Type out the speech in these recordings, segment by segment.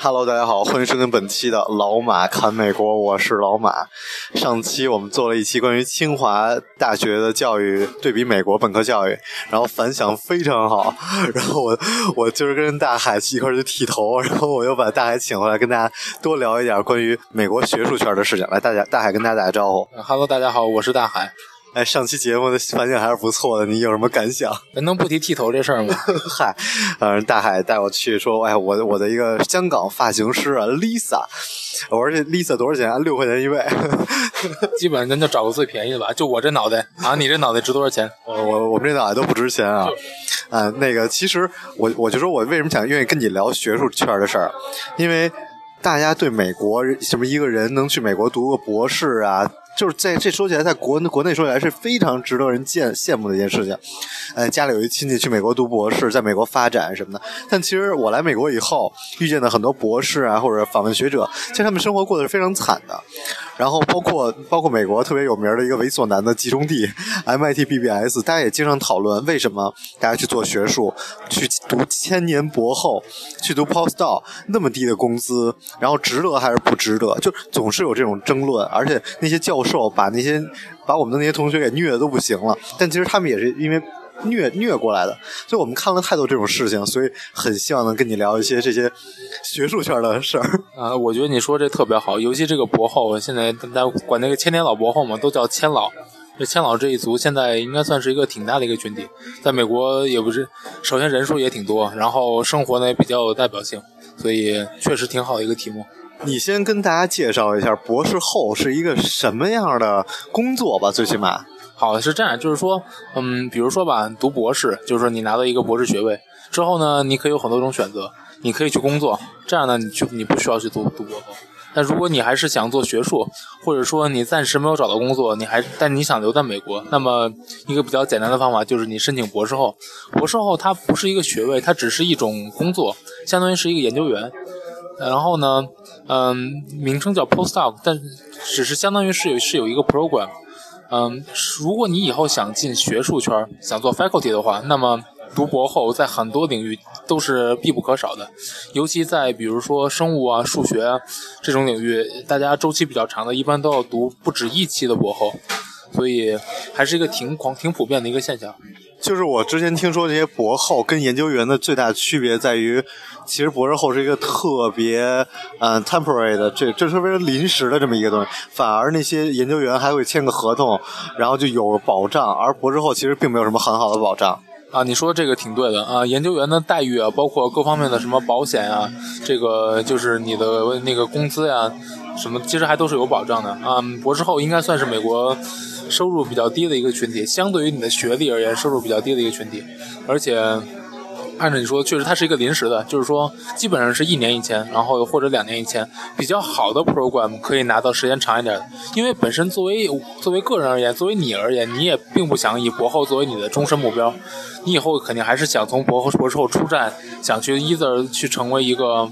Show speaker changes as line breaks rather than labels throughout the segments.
Hello，大家好，欢迎收听本期的老马看美国，我是老马。上期我们做了一期关于清华大学的教育对比美国本科教育，然后反响非常好。然后我我今儿跟大海一块儿去剃头，然后我又把大海请回来，跟大家多聊一点关于美国学术圈的事情。来，大家大海跟大家打个招呼。
Hello，大家好，我是大海。
哎，上期节目的反响还是不错的，你有什么感想？
能不提剃头这事儿吗？
嗨，呃，大海带我去说，哎，我我的一个香港发型师啊，Lisa，我说这 Lisa 多少钱？六块钱一位。
基本上咱就找个最便宜的吧。就我这脑袋啊，你这脑袋值多少钱？
我我我们这脑袋都不值钱啊。啊，那个，其实我我就说我为什么想愿意跟你聊学术圈的事儿，因为大家对美国什么一个人能去美国读个博士啊。就是在这说起来，在国国内说起来是非常值得人见羡慕的一件事情。呃，家里有一亲戚去美国读博士，在美国发展什么的。但其实我来美国以后，遇见的很多博士啊，或者访问学者，其实他们生活过得是非常惨的。然后包括包括美国特别有名的一个猥琐男的集中地 MIT BBS，大家也经常讨论为什么大家去做学术，去读千年博后，去读 postdoc 那么低的工资，然后值得还是不值得？就总是有这种争论，而且那些教授把那些把我们的那些同学给虐的都不行了，但其实他们也是因为。虐虐过来的，所以我们看了太多这种事情，所以很希望能跟你聊一些这些学术圈的事儿。
啊，我觉得你说这特别好，尤其这个博后，现在大家管那个千年老博后嘛，都叫千老。这千老这一族现在应该算是一个挺大的一个群体，在美国也不是，首先人数也挺多，然后生活呢也比较有代表性，所以确实挺好的一个题目。
你先跟大家介绍一下博士后是一个什么样的工作吧，最起码。
好，是这样，就是说，嗯，比如说吧，读博士，就是说你拿到一个博士学位之后呢，你可以有很多种选择，你可以去工作，这样呢，你就你不需要去读读博后。但如果你还是想做学术，或者说你暂时没有找到工作，你还但你想留在美国，那么一个比较简单的方法就是你申请博士后。博士后它不是一个学位，它只是一种工作，相当于是一个研究员。然后呢，嗯，名称叫 postdoc，但只是相当于是有是有一个 program。嗯，如果你以后想进学术圈，想做 faculty 的话，那么读博后在很多领域都是必不可少的，尤其在比如说生物啊、数学啊这种领域，大家周期比较长的，一般都要读不止一期的博后，所以还是一个挺广、挺普遍的一个现象。
就是我之前听说这些博后跟研究员的最大区别在于，其实博士后是一个特别嗯 temporary 的，这这特别临时的这么一个东西，反而那些研究员还会签个合同，然后就有保障，而博士后其实并没有什么很好的保障。
啊，你说这个挺对的啊，研究员的待遇啊，包括各方面的什么保险啊，这个就是你的那个工资呀、什么，其实还都是有保障的啊。博士后应该算是美国收入比较低的一个群体，相对于你的学历而言，收入比较低的一个群体，而且。按照你说，确实它是一个临时的，就是说基本上是一年一签，然后或者两年一签。比较好的 program 可以拿到时间长一点，因为本身作为作为个人而言，作为你而言，你也并不想以博后作为你的终身目标，你以后肯定还是想从博后博士后出站，想去 either 去成为一个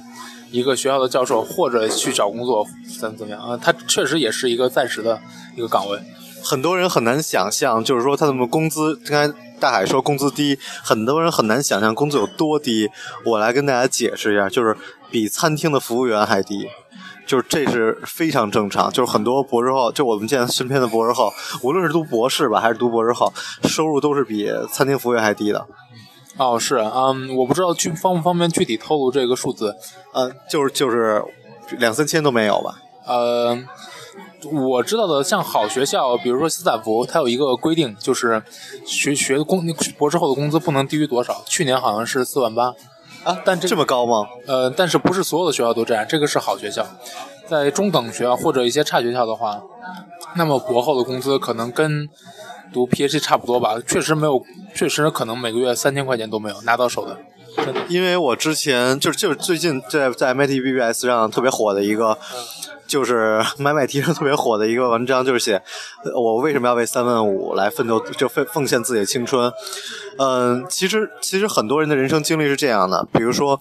一个学校的教授，或者去找工作，怎么怎么样啊？他确实也是一个暂时的一个岗位。
很多人很难想象，就是说他怎么工资，刚才大海说工资低，很多人很难想象工资有多低。我来跟大家解释一下，就是比餐厅的服务员还低，就是这是非常正常。就是很多博士后，就我们见身边的博士后，无论是读博士吧，还是读博士后，收入都是比餐厅服务员还低的。
哦，是，嗯，我不知道具方不方便具体透露这个数字，
嗯，就是就是两三千都没有吧。
呃，我知道的，像好学校，比如说斯坦福，它有一个规定，就是学学工博士后的工资不能低于多少。去年好像是四万八
啊，
但这
这么高吗？
呃，但是不是所有的学校都这样，这个是好学校。在中等学校或者一些差学校的话，那么博后的工资可能跟读 PhD 差不多吧，确实没有，确实可能每个月三千块钱都没有拿到手的。
因为我之前就是就是最近在在 M A T B B S 上特别火的一个，就是 买买提上特别火的一个文章，就是写我为什么要为三万五来奋斗，就奉奉献自己的青春。嗯，其实其实很多人的人生经历是这样的，比如说，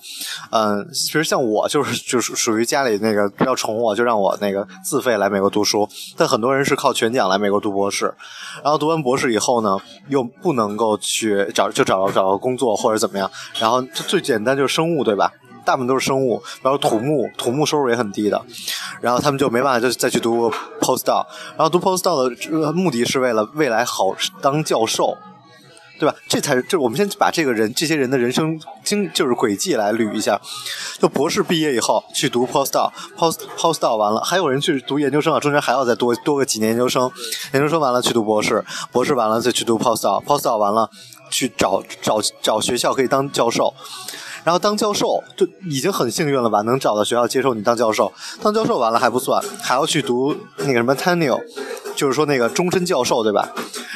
嗯，其实像我就是就是属于家里那个比较宠我，就让我那个自费来美国读书。但很多人是靠全奖来美国读博士，然后读完博士以后呢，又不能够去找就找找个工作或者怎么样，然后最简单就是生物，对吧？大部分都是生物，然后土木，土木收入也很低的，然后他们就没办法就再去读 postdoc，然后读 postdoc 的目的是为了未来好当教授。对吧？这才是，就我们先把这个人、这些人的人生经就是轨迹来捋一下。就博士毕业以后去读 postdoc，post postdoc 完了，还有人去读研究生啊，中间还要再多多个几年研究生，研究生完了去读博士，博士完了再去读 postdoc，postdoc 完了去找找找学校可以当教授。然后当教授就已经很幸运了吧，能找到学校接受你当教授。当教授完了还不算，还要去读那个什么 tenure，就是说那个终身教授，对吧？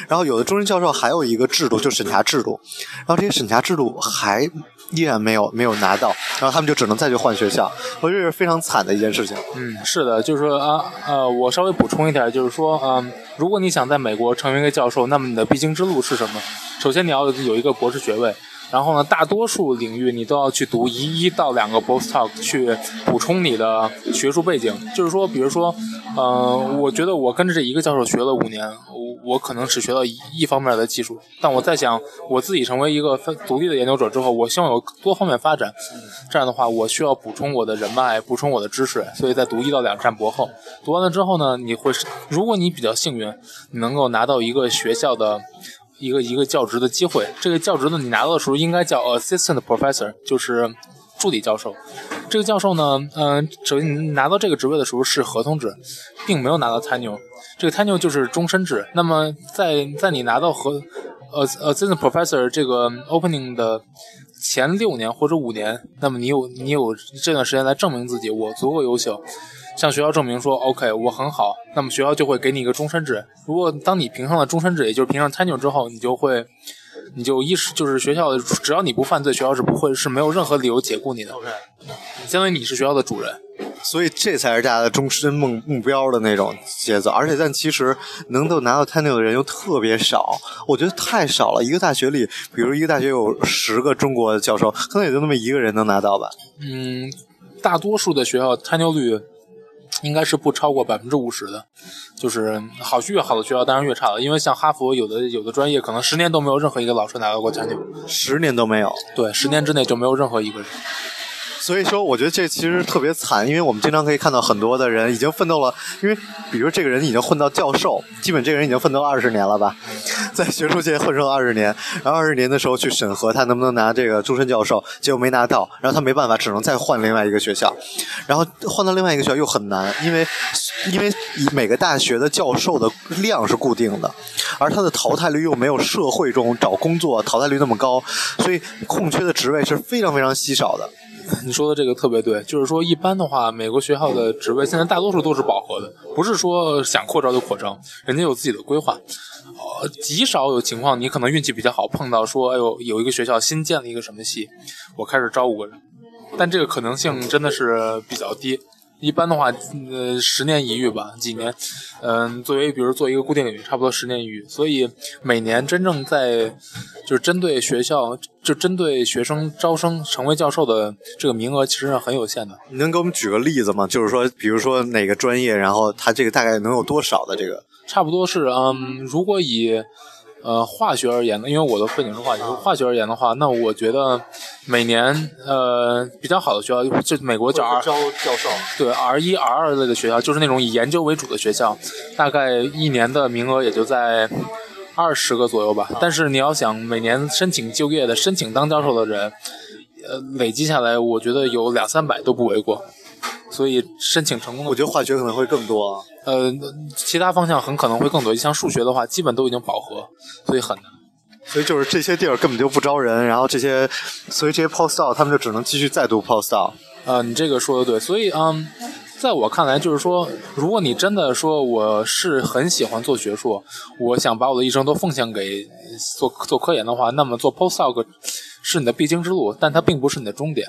然后有的终身教授还有一个制度，就审查制度。然后这些审查制度还依然没有没有拿到，然后他们就只能再去换学校。我觉得这是非常惨的一件事情。
嗯，是的，就是说啊呃，我稍微补充一点，就是说，嗯，如果你想在美国成为一个教授，那么你的必经之路是什么？首先你要有一个博士学位。然后呢，大多数领域你都要去读一一到两个 post talk 去补充你的学术背景。就是说，比如说，呃，我觉得我跟着这一个教授学了五年，我我可能只学到一一方面的技术。但我在想，我自己成为一个独立的研究者之后，我希望有多方面发展。这样的话，我需要补充我的人脉，补充我的知识。所以在读一到两站博后，读完了之后呢，你会，如果你比较幸运，你能够拿到一个学校的。一个一个教职的机会，这个教职呢，你拿到的时候应该叫 assistant professor，就是助理教授。这个教授呢，嗯，首先你拿到这个职位的时候是合同制，并没有拿到 tenure。这个 tenure 就是终身制。那么在在你拿到和 assistant professor 这个 opening 的前六年或者五年，那么你有你有这段时间来证明自己，我足够优秀。向学校证明说，OK，我很好，那么学校就会给你一个终身制。如果当你评上了终身制，也就是评上 tenure 之后，你就会，你就一是就是学校只要你不犯罪，学校是不会是没有任何理由解雇你的。OK，相当于你是学校的主人，
所以这才是大家的终身梦目标的那种节奏。而且但其实能够拿到 tenure 的人又特别少，我觉得太少了。一个大学里，比如一个大学有十个中国教授，可能也就那么一个人能拿到吧。
嗯，大多数的学校 tenure 率。应该是不超过百分之五十的，就是好越好的学校当然越差了，因为像哈佛有的有的专业可能十年都没有任何一个老师拿到过 tenure，
十年都没有，
对，十年之内就没有任何一个人。
所以说，我觉得这其实特别惨，因为我们经常可以看到很多的人已经奋斗了，因为比如这个人已经混到教授，基本这个人已经奋斗二十年了吧，在学术界混了二十年，然后二十年的时候去审核他能不能拿这个终身教授，结果没拿到，然后他没办法，只能再换另外一个学校，然后换到另外一个学校又很难，因为因为每个大学的教授的量是固定的，而他的淘汰率又没有社会中找工作淘汰率那么高，所以空缺的职位是非常非常稀少的。
你说的这个特别对，就是说一般的话，美国学校的职位现在大多数都是饱和的，不是说想扩招就扩招，人家有自己的规划。呃，极少有情况，你可能运气比较好，碰到说，哎呦，有一个学校新建了一个什么系，我开始招五个人，但这个可能性真的是比较低。一般的话，呃，十年一遇吧，几年，嗯，作为比如做一个固定领域，差不多十年一遇，所以每年真正在就是针对学校，就针对学生招生成为教授的这个名额，其实是很有限的。
你能给我们举个例子吗？就是说，比如说哪个专业，然后他这个大概能有多少的这个？
差不多是，嗯，如果以。呃，化学而言呢，因为我的背景是化学，化学而言的话，那我觉得每年呃比较好的学校，就美国叫 R
招教授，
对 R 一 R 二类的学校，就是那种以研究为主的学校，大概一年的名额也就在二十个左右吧。但是你要想每年申请就业的、申请当教授的人，呃，累积下来，我觉得有两三百都不为过。所以申请成功的，
我觉得化学可能会更多。
呃，其他方向很可能会更多。像数学的话，基本都已经饱和，所以很难。
所以就是这些地儿根本就不招人，然后这些，所以这些 postdoc 他们就只能继续再读 postdoc。
呃，你这个说的对。所以，嗯，在我看来，就是说，如果你真的说我是很喜欢做学术，我想把我的一生都奉献给做做科研的话，那么做 postdoc 是你的必经之路，但它并不是你的终点。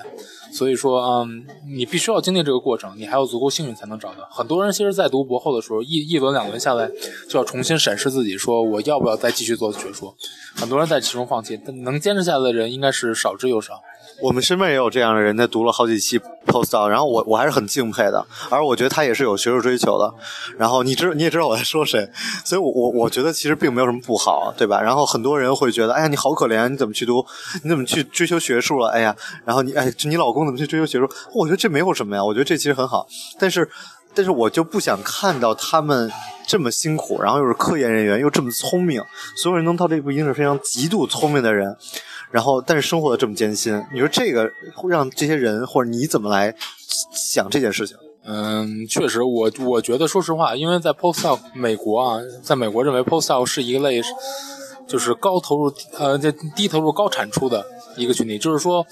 所以说，嗯，你必须要经历这个过程，你还要足够幸运才能找到。很多人其实，在读博后的时候，一一轮两轮下来，就要重新审视自己，说我要不要再继续做学术。很多人在其中放弃，但能坚持下来的人应该是少之又少。
我们身边也有这样的人，他读了好几期 postdoc，然后我我还是很敬佩的，而我觉得他也是有学术追求的。然后你知你也知道我在说谁，所以我我我觉得其实并没有什么不好，对吧？然后很多人会觉得，哎呀，你好可怜，你怎么去读，你怎么去追求学术了？哎呀，然后你哎，你老公怎么去追求学术？我觉得这没有什么呀，我觉得这其实很好。但是但是我就不想看到他们这么辛苦，然后又是科研人员，又这么聪明，所有人能到这一步，一定是非常极度聪明的人。然后，但是生活的这么艰辛，你说这个会让这些人或者你怎么来想这件事情？
嗯，确实，我我觉得，说实话，因为在 postdoc 美国啊，在美国认为 postdoc 是一类，就是高投入呃，这低投入高产出的一个群体，就是说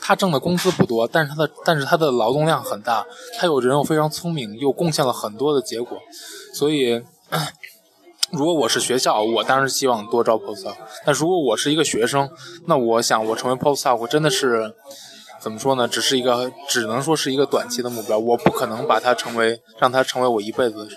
他挣的工资不多，但是他的但是他的劳动量很大，他有人又非常聪明，又贡献了很多的结果，所以。如果我是学校，我当然希望多招 postdoc。但如果我是一个学生，那我想我成为 postdoc 真的是怎么说呢？只是一个，只能说是一个短期的目标。我不可能把它成为，让它成为我一辈子的事。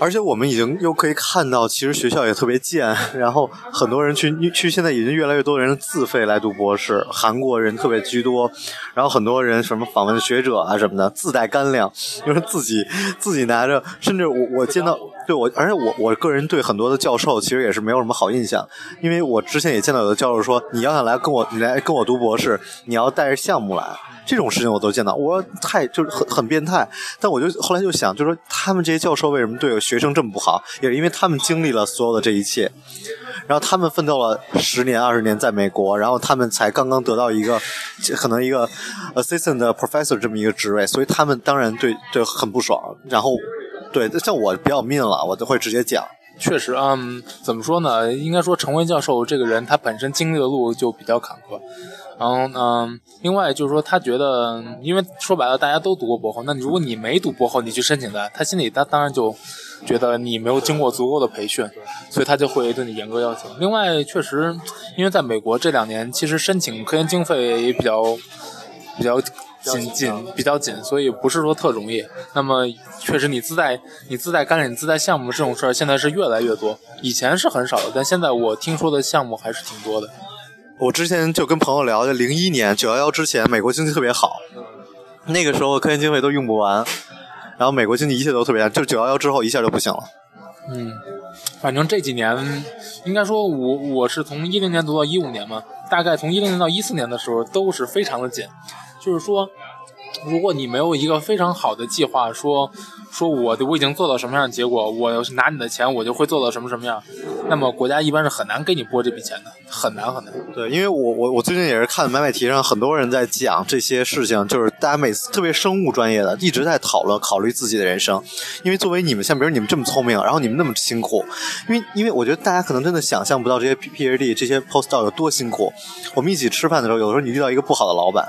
而且我们已经又可以看到，其实学校也特别贱，然后很多人去去，现在已经越来越多的人自费来读博士，韩国人特别居多，然后很多人什么访问学者啊什么的，自带干粮，就是自己自己拿着，甚至我我见到，对我，而且我我个人对很多的教授其实也是没有什么好印象，因为我之前也见到有的教授说，你要想来跟我，你来跟我读博士，你要带着项目来。这种事情我都见到，我太就是很很变态。但我就后来就想，就是说他们这些教授为什么对学生这么不好，也是因为他们经历了所有的这一切，然后他们奋斗了十年二十年在美国，然后他们才刚刚得到一个可能一个 assistant professor 这么一个职位，所以他们当然对对很不爽。然后对像我比较命了，我都会直接讲。
确实，嗯，怎么说呢？应该说成为教授这个人，他本身经历的路就比较坎坷。然后，嗯，另外就是说，他觉得，因为说白了，大家都读过博后，那如果你没读博后，你去申请的，他心里他当然就觉得你没有经过足够的培训，所以他就会对你严格要求。另外，确实，因为在美国这两年，其实申请科研经费也比较比较紧紧，比较紧，所以不是说特容易。那么，确实，你自带你自带干练、你自带项目这种事儿，现在是越来越多，以前是很少的，但现在我听说的项目还是挺多的。
我之前就跟朋友聊，就零一年九幺幺之前，美国经济特别好，那个时候科研经费都用不完，然后美国经济一切都特别，就九幺幺之后一下就不行了。
嗯，反正这几年，应该说我我是从一零年读到一五年嘛，大概从一零年到一四年的时候都是非常的紧，就是说，如果你没有一个非常好的计划，说。说我我已经做到什么样的结果，我要是拿你的钱，我就会做到什么什么样。那么国家一般是很难给你拨这笔钱的，很难很难。
对，因为我我我最近也是看买买题上很多人在讲这些事情，就是大家每次特别生物专业的一直在讨论考虑自己的人生。因为作为你们像比如你们这么聪明，然后你们那么辛苦，因为因为我觉得大家可能真的想象不到这些 PhD 这些 postdoc 有多辛苦。我们一起吃饭的时候，有时候你遇到一个不好的老板，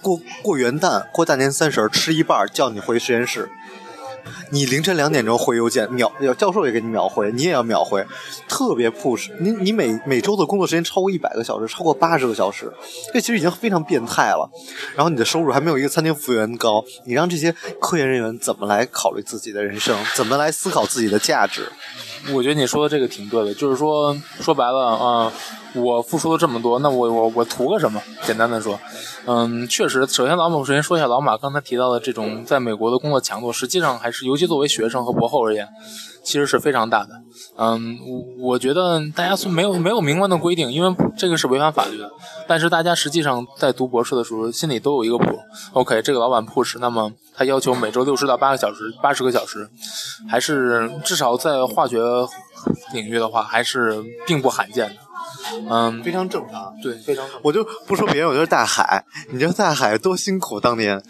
过过元旦过大年三十吃一半叫你回实验室。你凌晨两点钟回邮件秒，教授也给你秒回，你也要秒回，特别 push。你你每每周的工作时间超过一百个小时，超过八十个小时，这其实已经非常变态了。然后你的收入还没有一个餐厅服务员高，你让这些科研人员怎么来考虑自己的人生，怎么来思考自己的价值？
我觉得你说的这个挺对的，就是说说白了啊。我付出了这么多，那我我我图个什么？简单的说，嗯，确实，首先老马，首先说一下老马刚才提到的这种在美国的工作强度，实际上还是尤其作为学生和博后而言，其实是非常大的。嗯，我觉得大家没有没有明文的规定，因为这个是违反法律的。但是大家实际上在读博士的时候，心里都有一个谱。OK，这个老板 push，那么他要求每周六十到八个小时，八十个小时，还是至少在化学领域的话，还是并不罕见的。嗯，
非常正常。
对，非常。
我就不说别人，我就是大海。你知道大海多辛苦？当年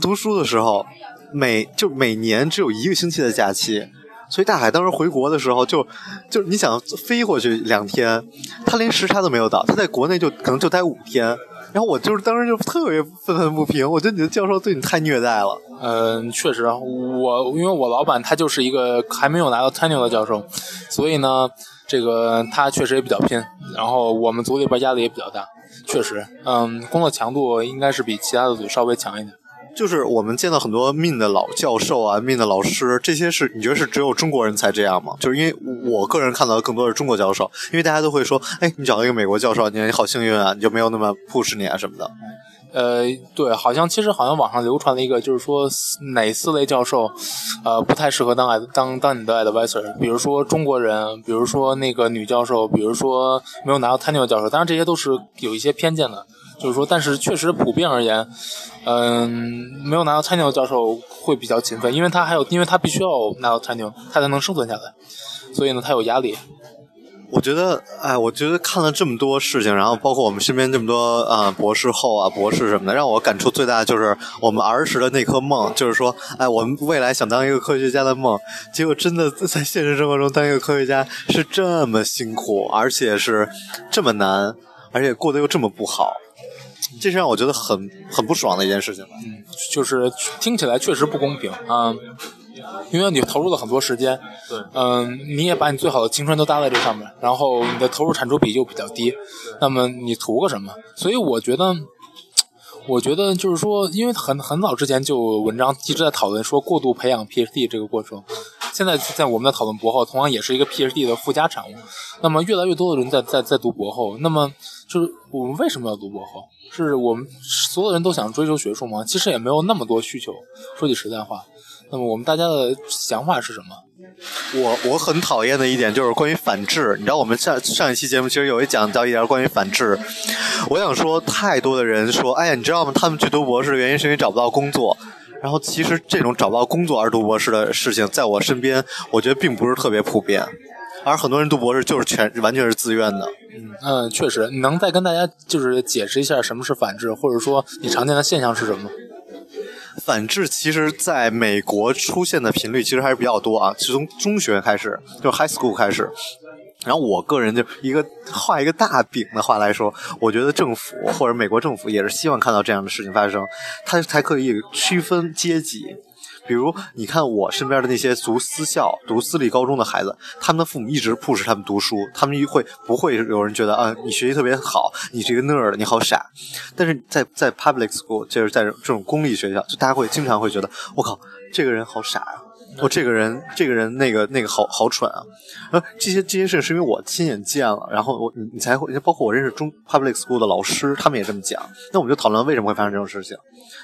读书的时候，每就每年只有一个星期的假期，所以大海当时回国的时候就，就你想飞过去两天，他连时差都没有倒，他在国内就可能就待五天。然后我就是当时就特别愤愤不平，我觉得你的教授对你太虐待了。
嗯，确实，我因为我老板他就是一个还没有拿到 tenure 的教授，所以呢，这个他确实也比较拼。然后我们组里边压力也比较大，确实，嗯，工作强度应该是比其他的组稍微强一点。
就是我们见到很多命的老教授啊，命的老师，这些是你觉得是只有中国人才这样吗？就是因为我个人看到的更多的是中国教授，因为大家都会说，哎，你找到一个美国教授，你好幸运啊，你就没有那么 push 你啊什么的。
呃，对，好像其实好像网上流传了一个，就是说哪四类教授，呃，不太适合当当当你的 advisor，比如说中国人，比如说那个女教授，比如说没有拿到 tenure 教授，当然这些都是有一些偏见的。就是说，但是确实普遍而言，嗯，没有拿到 tenure 的教授会比较勤奋，因为他还有，因为他必须要拿到 tenure，他才能生存下来，所以呢，他有压力。
我觉得，哎，我觉得看了这么多事情，然后包括我们身边这么多啊博士后啊、博士什么的，让我感触最大的就是我们儿时的那颗梦，就是说，哎，我们未来想当一个科学家的梦，结果真的在现实生活中当一个科学家是这么辛苦，而且是这么难，而且过得又这么不好。这是让我觉得很很不爽的一件事情吧。
嗯，就是听起来确实不公平啊，因为你投入了很多时间，
对，
嗯，你也把你最好的青春都搭在这上面，然后你的投入产出比就比较低，那么你图个什么？所以我觉得，我觉得就是说，因为很很早之前就文章一直在讨论说过度培养 PhD 这个过程，现在在我们在讨论博后，同样也是一个 PhD 的附加产物。那么越来越多的人在在在读博后，那么就是我们为什么要读博后？是我们所有人都想追求学术吗？其实也没有那么多需求。说句实在话，那么我们大家的想法是什么？
我我很讨厌的一点就是关于反制。你知道，我们上上一期节目其实有一讲到一点关于反制。我想说，太多的人说，哎呀，你知道吗？他们去读博士的原因是因为找不到工作。然后其实这种找不到工作而读博士的事情，在我身边，我觉得并不是特别普遍。而很多人读博士就是全完全是自愿的。
嗯嗯，确实，你能再跟大家就是解释一下什么是反制，或者说你常见的现象是什么？
反制其实在美国出现的频率其实还是比较多啊，是从中学开始，就 high school 开始。然后我个人就一个画一个大饼的话来说，我觉得政府或者美国政府也是希望看到这样的事情发生，它才可以区分阶级。比如，你看我身边的那些读私校、读私立高中的孩子，他们的父母一直 push 他们读书，他们会不会有人觉得啊，你学习特别好，你这个 nerd，你好傻？但是在在 public school，就是在这种公立学校，就大家会经常会觉得，我靠，这个人好傻啊！我这个人，这个人那个那个好好蠢啊！呃，这些这些事是因为我亲眼见了，然后我你你才会，包括我认识中 public school 的老师，他们也这么讲。那我们就讨论为什么会发生这种事情。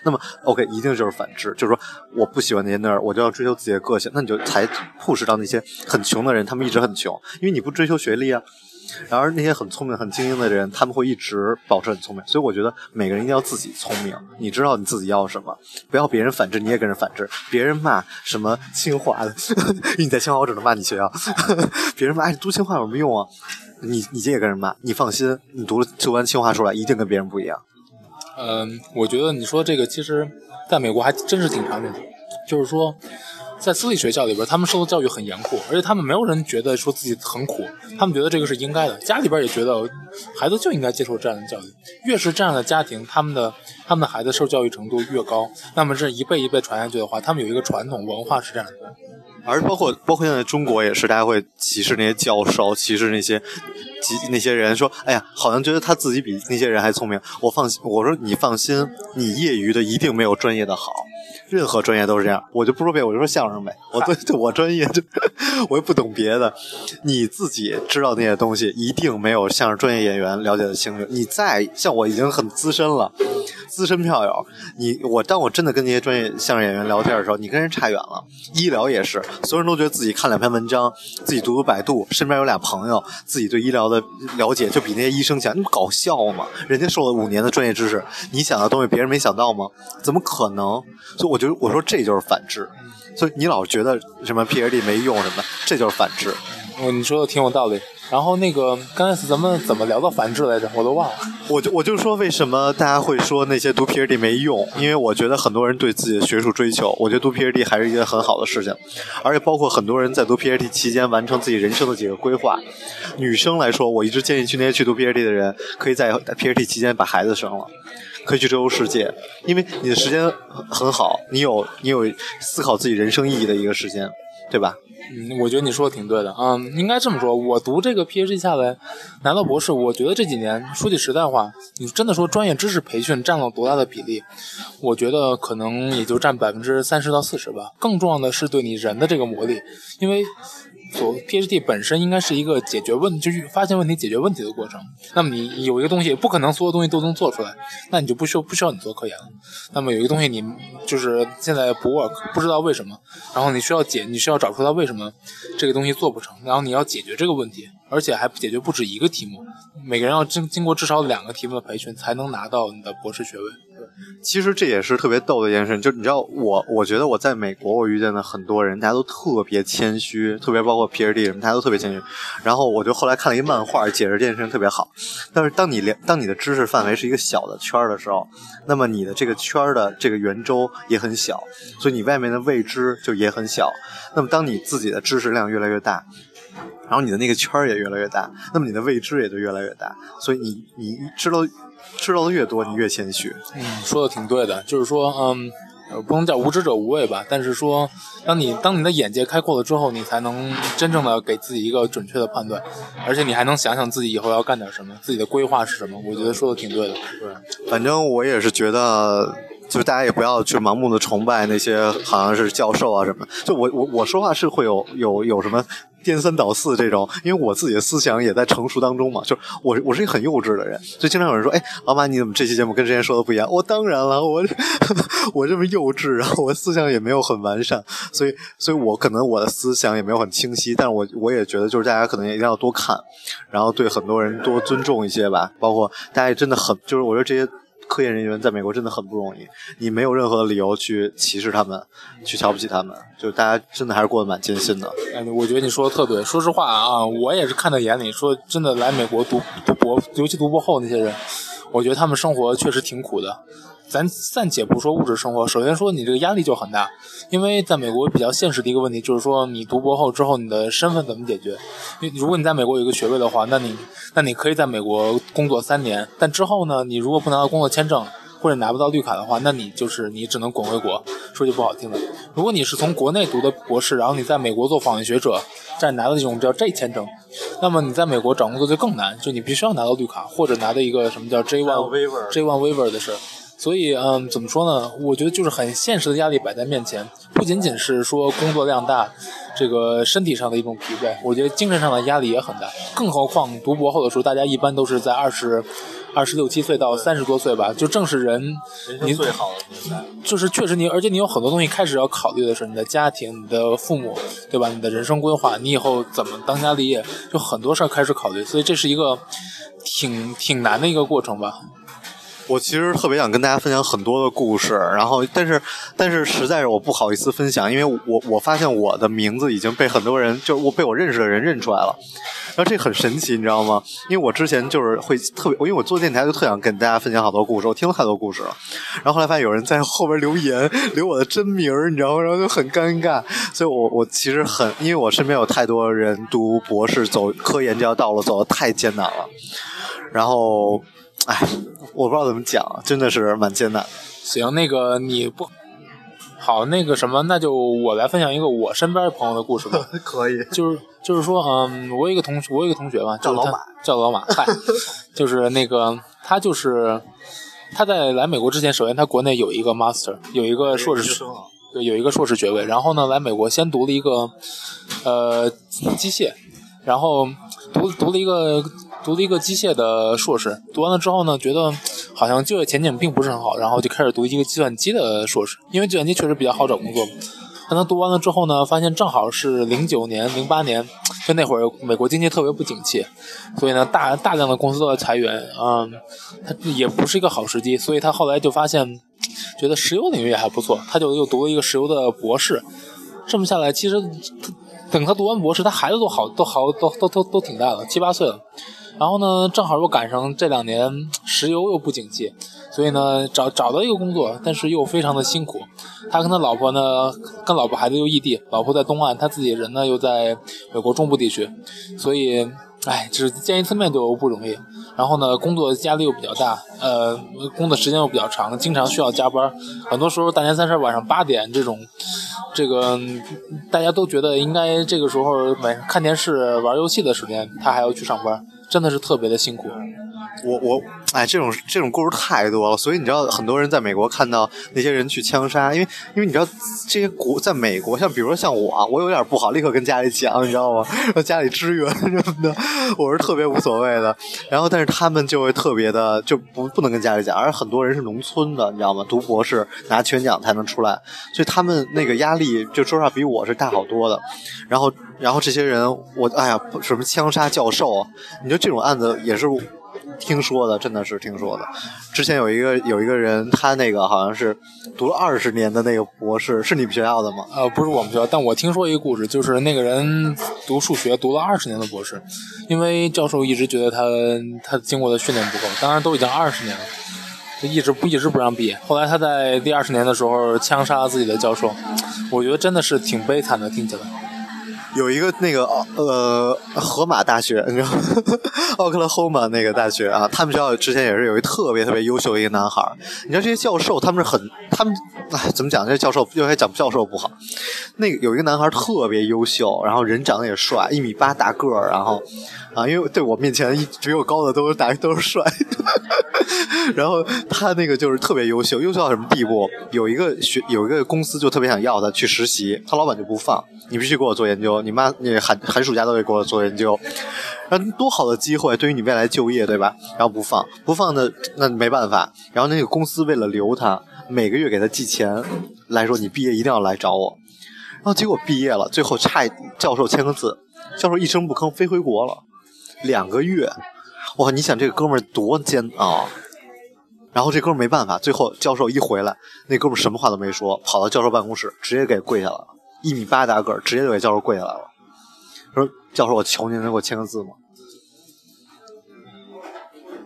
那么，OK，一定就是反制，就是说我不喜欢那些那儿，我就要追求自己的个性。那你就才 push 到那些很穷的人，他们一直很穷，因为你不追求学历啊。然而那些很聪明、很精英的人，他们会一直保持很聪明。所以我觉得每个人一定要自己聪明，你知道你自己要什么，不要别人反制你也跟人反制。别人骂什么清华的，你在清华我只能骂你学校。别人骂你读清华有什么用啊？你你这也跟人骂，你放心，你读了读完清华出来一定跟别人不一样。
嗯，我觉得你说这个其实在美国还真是挺常见的，就是说。在私立学校里边，他们受的教育很严酷，而且他们没有人觉得说自己很苦，他们觉得这个是应该的。家里边也觉得孩子就应该接受这样的教育。越是这样的家庭，他们的他们的孩子受教育程度越高，那么这一辈一辈传下去的话，他们有一个传统文化是这样的。
而包括包括现在中国也是，大家会歧视那些教授，歧视那些那些人，说哎呀，好像觉得他自己比那些人还聪明。我放心，我说你放心，你业余的一定没有专业的好。任何专业都是这样，我就不说别，我就说相声呗。我对 我专业 我又不懂别的，你自己知道那些东西，一定没有相声专业演员了解的清楚。你再像我已经很资深了，资深票友，你我当我真的跟那些专业相声演员聊天的时候，你跟人差远了。医疗也是，所有人都觉得自己看两篇文章，自己读读百度，身边有俩朋友，自己对医疗的了解就比那些医生强。那不搞笑吗？人家受了五年的专业知识，你想的东西别人没想到吗？怎么可能？所以我觉得，我说这就是反制。所以你老觉得什么 PhD 没用什么，这就是反制。
哦，你说的挺有道理。然后那个刚才咱们怎么聊到繁殖来着？我都忘了。
我就我就说为什么大家会说那些读 PhD 没用？因为我觉得很多人对自己的学术追求，我觉得读 PhD 还是一件很好的事情，而且包括很多人在读 PhD 期间完成自己人生的几个规划。女生来说，我一直建议去那些去读 PhD 的人，可以在 PhD 期间把孩子生了。可以去周游世界，因为你的时间很好，你有你有思考自己人生意义的一个时间，对吧？
嗯，我觉得你说的挺对的。嗯，应该这么说，我读这个 PhD 下来拿到博士，我觉得这几年说句实在话，你真的说专业知识培训占了多大的比例？我觉得可能也就占百分之三十到四十吧。更重要的是对你人的这个磨砺，因为。所 PhD 本身应该是一个解决问，就是发现问题、解决问题的过程。那么你有一个东西，不可能所有东西都能做出来，那你就不需要不需要你做科研了。那么有一个东西，你就是现在不 work，不知道为什么，然后你需要解，你需要找出它为什么这个东西做不成，然后你要解决这个问题，而且还解决不止一个题目，每个人要经经过至少两个题目的培训，才能拿到你的博士学位。
其实这也是特别逗的一件事，就你知道，我我觉得我在美国，我遇见的很多人，大家都特别谦虚，特别包括 PhD 什么，大家都特别谦虚。然后我就后来看了一漫画，解释这件事情特别好。但是当你连当你的知识范围是一个小的圈的时候，那么你的这个圈的这个圆周也很小，所以你外面的未知就也很小。那么当你自己的知识量越来越大，然后你的那个圈儿也越来越大，那么你的未知也就越来越大。所以你你知道。知道的越多，你越谦虚。
嗯，说的挺对的，就是说，嗯，不能叫无知者无畏吧，但是说，当你当你的眼界开阔了之后，你才能真正的给自己一个准确的判断，而且你还能想想自己以后要干点什么，自己的规划是什么。我觉得说的挺对的。
对，反正我也是觉得，就是大家也不要去盲目的崇拜那些好像是教授啊什么。就我我我说话是会有有有什么。颠三倒四这种，因为我自己的思想也在成熟当中嘛，就我我是一个很幼稚的人，就经常有人说，哎，老马你怎么这期节目跟之前说的不一样？我当然了，我 我这么幼稚，然后我思想也没有很完善，所以所以我可能我的思想也没有很清晰，但是我我也觉得就是大家可能也一定要多看，然后对很多人多尊重一些吧，包括大家真的很就是我觉得这些。科研人员在美国真的很不容易，你没有任何理由去歧视他们，去瞧不起他们，就大家真的还是过得蛮艰辛的。
哎，我觉得你说的特对。说实话啊，我也是看在眼里。说真的，来美国读读博，尤其读博后那些人，我觉得他们生活确实挺苦的。咱暂且不说物质生活，首先说你这个压力就很大，因为在美国比较现实的一个问题就是说，你读博后之后，你的身份怎么解决？因为如果你在美国有一个学位的话，那你那你可以在美国工作三年，但之后呢，你如果不拿到工作签证或者拿不到绿卡的话，那你就是你只能滚回国。说句不好听的，如果你是从国内读的博士，然后你在美国做访问学者，再拿到这种叫 J 签证，那么你在美国找工作就更难，就你必须要拿到绿卡或者拿到一个什么叫 J one J one waiver 的事。所以，嗯，怎么说呢？我觉得就是很现实的压力摆在面前，不仅仅是说工作量大，这个身体上的一种疲惫，我觉得精神上的压力也很大。更何况读博后的时候，大家一般都是在二十、二十六七岁到三十多岁吧，就正是人
你最好的年代。
就是确实你，而且你有很多东西开始要考虑的是你的家庭、你的父母，对吧？你的人生规划，你以后怎么当家立业，就很多事儿开始考虑。所以这是一个挺挺难的一个过程吧。
我其实特别想跟大家分享很多的故事，然后，但是，但是实在是我不好意思分享，因为我我发现我的名字已经被很多人，就我被我认识的人认出来了，然后这很神奇，你知道吗？因为我之前就是会特别，因为我做电台就特想跟大家分享好多故事，我听了太多故事了，然后后来发现有人在后边留言，留我的真名你知道吗？然后就很尴尬，所以我我其实很，因为我身边有太多人读博士走科研这条道路走的太艰难了，然后。哎，我不知道怎么讲，真的是蛮艰难的。
行，那个你不好，那个什么，那就我来分享一个我身边朋友的故事吧。
可以，
就是就是说，嗯，我有一个同学，我有一个同学吧，
叫老马，
叫老马。嗨，就是那个他就是他在来美国之前，首先他国内有一个 master，有一个硕士，对，有一个硕士学位。然后呢，来美国先读了一个呃机械，然后读读了一个。读了一个机械的硕士，读完了之后呢，觉得好像就业前景并不是很好，然后就开始读一个计算机的硕士，因为计算机确实比较好找工作。但他读完了之后呢，发现正好是零九年、零八年，就那会儿美国经济特别不景气，所以呢，大大量的公司都在裁员，嗯，他也不是一个好时机，所以他后来就发现，觉得石油领域还不错，他就又读了一个石油的博士。这么下来，其实。等他读完博士，他孩子都好都好都都都都挺大了，七八岁了。然后呢，正好又赶上这两年石油又不景气，所以呢，找找到一个工作，但是又非常的辛苦。他跟他老婆呢，跟老婆孩子又异地，老婆在东岸，他自己人呢又在美国中部地区，所以，哎，只见一次面就不容易。然后呢，工作压力又比较大，呃，工作时间又比较长，经常需要加班。很多时候大年三十晚上八点这种，这个大家都觉得应该这个时候晚上看电视、玩游戏的时间，他还要去上班。真的是特别的辛苦，
我我哎，这种这种故事太多了，所以你知道，很多人在美国看到那些人去枪杀，因为因为你知道这些国在美国，像比如说像我，我有点不好，立刻跟家里讲，你知道吗？让家里支援什么的，我是特别无所谓的。然后，但是他们就会特别的就不不能跟家里讲，而很多人是农村的，你知道吗？读博士拿全奖才能出来，所以他们那个压力就说实话比我是大好多的。然后，然后这些人，我哎呀，什么枪杀教授？你说这种案子也是听说的，真的是听说的。之前有一个有一个人，他那个好像是读了二十年的那个博士，是你们学校的吗？
呃，不是我们学校，但我听说一个故事，就是那个人读数学读了二十年的博士，因为教授一直觉得他他经过的训练不够，当然都已经二十年了，就一直不一直不让毕业。后来他在第二十年的时候枪杀了自己的教授，我觉得真的是挺悲惨的，听起来。
有一个那个呃，河马大学，你知道，奥克拉荷马那个大学啊，他们学校之前也是有一特别特别优秀一个男孩你知道这些教授他们是很，他们哎怎么讲？这些教授又该讲教授不好。那个有一个男孩特别优秀，然后人长得也帅，一米八大个儿，然后啊，因为对我面前一比我高的都是大 都是帅。然后他那个就是特别优秀，优秀到什么地步？有一个学有一个公司就特别想要他去实习，他老板就不放，你必须给我做研究。你妈，你寒寒暑假都得给我做研究，那多好的机会，对于你未来就业，对吧？然后不放，不放的那没办法。然后那个公司为了留他，每个月给他寄钱，来说你毕业一定要来找我。然后结果毕业了，最后差教授签个字，教授一声不吭飞回国了，两个月。哇，你想这个哥们儿多煎熬。然后这哥们没办法，最后教授一回来，那哥们什么话都没说，跑到教授办公室，直接给跪下了。一米八大个儿，直接就给教授跪下来了，说：“教授，我求您能给我签个字吗？”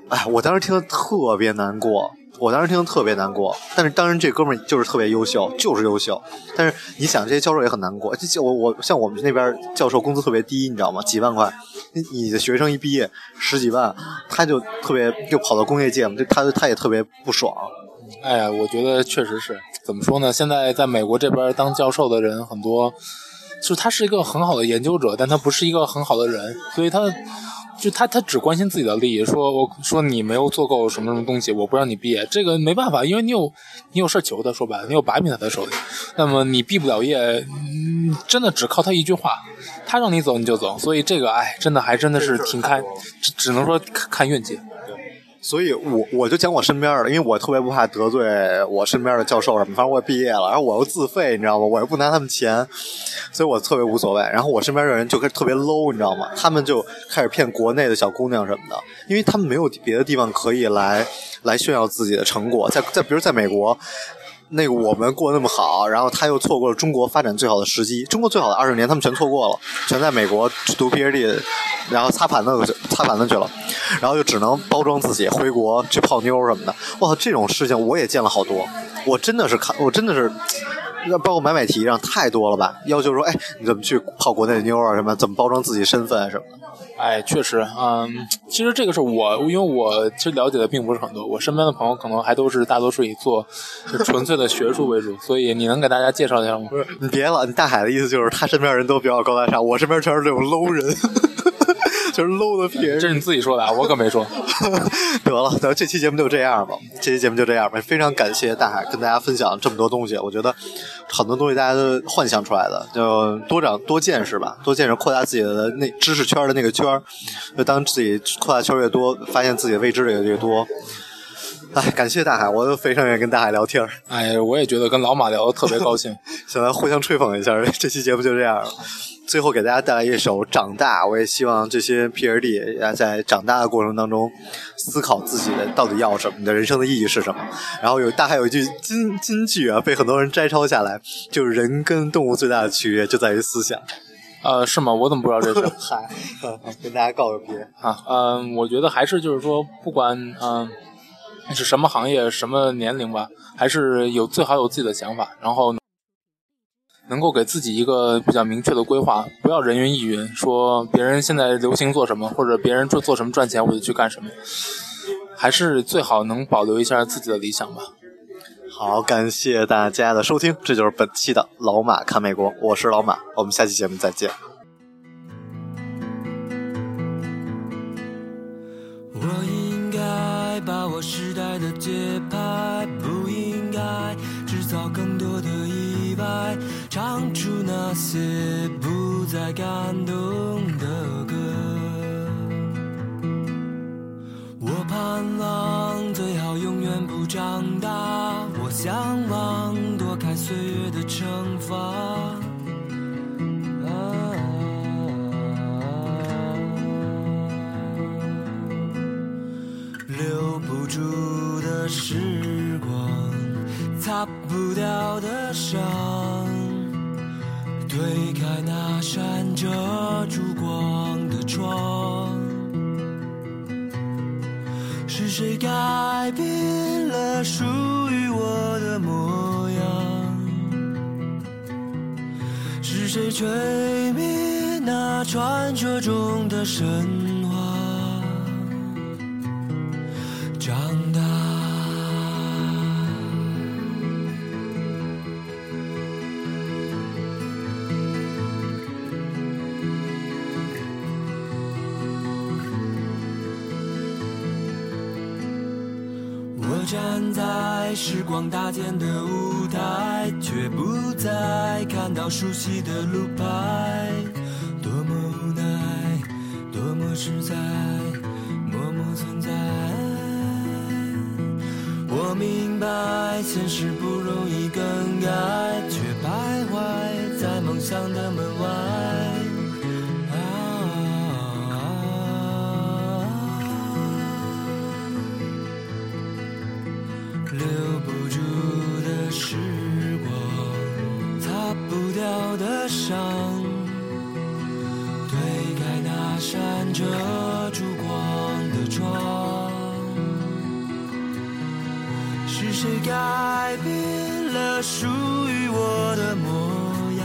哎，我当时听得特别难过，我当时听得特别难过。但是当然，这哥们儿就是特别优秀，就是优秀。但是你想，这些教授也很难过。就我我像我们那边教授工资特别低，你知道吗？几万块，你你的学生一毕业十几万，他就特别就跑到工业界嘛，就他他也特别不爽。
哎呀，我觉得确实是。怎么说呢？现在在美国这边当教授的人很多，就是他是一个很好的研究者，但他不是一个很好的人，所以他就他他只关心自己的利益。说我说你没有做够什么什么东西，我不让你毕业，这个没办法，因为你有你有事求他，说白了，你有把柄在他手里，那么你毕不了业，嗯，真的只靠他一句话，他让你走你就走，所以这个哎，真的还真的是挺看，只只能说看运气。
所以，我我就讲我身边的，因为我特别不怕得罪我身边的教授什么。反正我也毕业了，然后我又自费，你知道吗？我又不拿他们钱，所以我特别无所谓。然后我身边的人就开始特别 low，你知道吗？他们就开始骗国内的小姑娘什么的，因为他们没有别的地方可以来来炫耀自己的成果。在在，比如在美国。那个我们过那么好，然后他又错过了中国发展最好的时机。中国最好的二十年，他们全错过了，全在美国读 PhD，然后擦盘子擦盘子去了，然后就只能包装自己回国去泡妞什么的。哇，这种事情我也见了好多，我真的是看，我真的是，包括买买提上太多了吧？要求说，哎，你怎么去泡国内的妞啊？什么？怎么包装自己身份啊什么的？
哎，确实，嗯，其实这个是我，因为我其实了解的并不是很多，我身边的朋友可能还都是大多数以做纯粹的学术为主，所以你能给大家介绍一下吗？
不是，你别了，你大海的意思就是他身边人都比较高大上，我身边全是这种 low 人。就是 low 的撇，
这是你自己说的，啊，我可没说。
得了，得这期节目就这样吧，这期节目就这样吧。非常感谢大海跟大家分享这么多东西，我觉得很多东西大家都幻想出来的，就多长多见识吧，多见识扩大自己的那知识圈的那个圈儿。就当自己扩大圈越多，发现自己的未知的也越多。哎，感谢大海，我都非常愿意跟大海聊天。
哎，我也觉得跟老马聊的特别高兴，
想来互相吹捧一下。这期节目就这样。最后给大家带来一首《长大》，我也希望这些 P R D 在长大的过程当中思考自己的到底要什么，你的人生的意义是什么。然后有大海有一句金金句啊，被很多人摘抄下来，就是人跟动物最大的区别就在于思想。
呃，是吗？我怎么不知道这事？
嗨，跟大家告个别。
啊，嗯，我觉得还是就是说，不管嗯是什么行业、什么年龄吧，还是有最好有自己的想法，然后能够给自己一个比较明确的规划，不要人云亦云，说别人现在流行做什么，或者别人做做什么赚钱，我就去干什么，还是最好能保留一下自己的理想吧。
好，感谢大家的收听，这就是本期的老马看美国，我是老马，我们下期节目再见。
我应该把握时代的节拍，不应该制造更多的意外，唱出那些不再感动。站在时光搭建的舞台，却不再看到熟悉的路牌，多么无奈，多么实在，默默存在。我明白现实不容易更改，遮住光的窗。是谁改变了属于我的模样？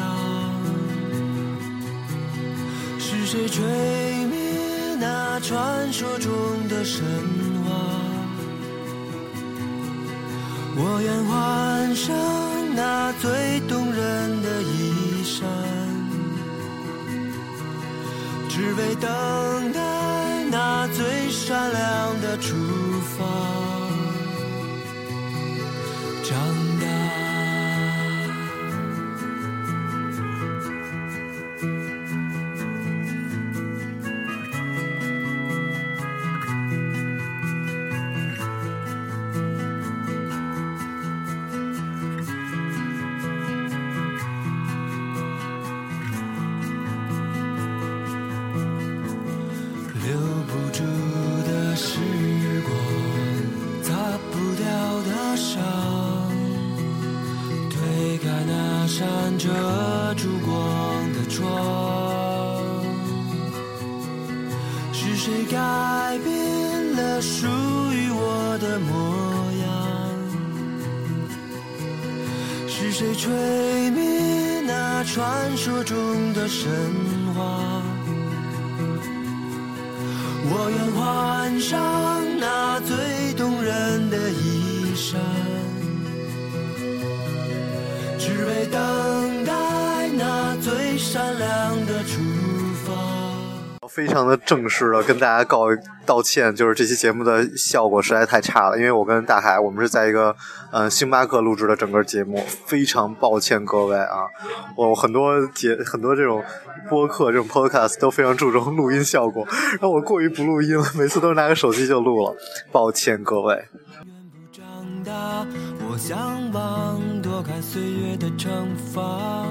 是谁吹灭那传说中的神话？我愿换上那最动只为等待那最闪亮的出神话？我愿换上那最动人的衣衫，只为等
非常的正式的跟大家告道歉，就是这期节目的效果实在太差了，因为我跟大海我们是在一个呃星巴克录制的整个节目，非常抱歉各位啊，我很多节很多这种播客这种 podcast 都非常注重录音效果，然后我过于不录音了，每次都是拿个手机就录了，抱歉各位。
我向往躲开岁月的惩罚。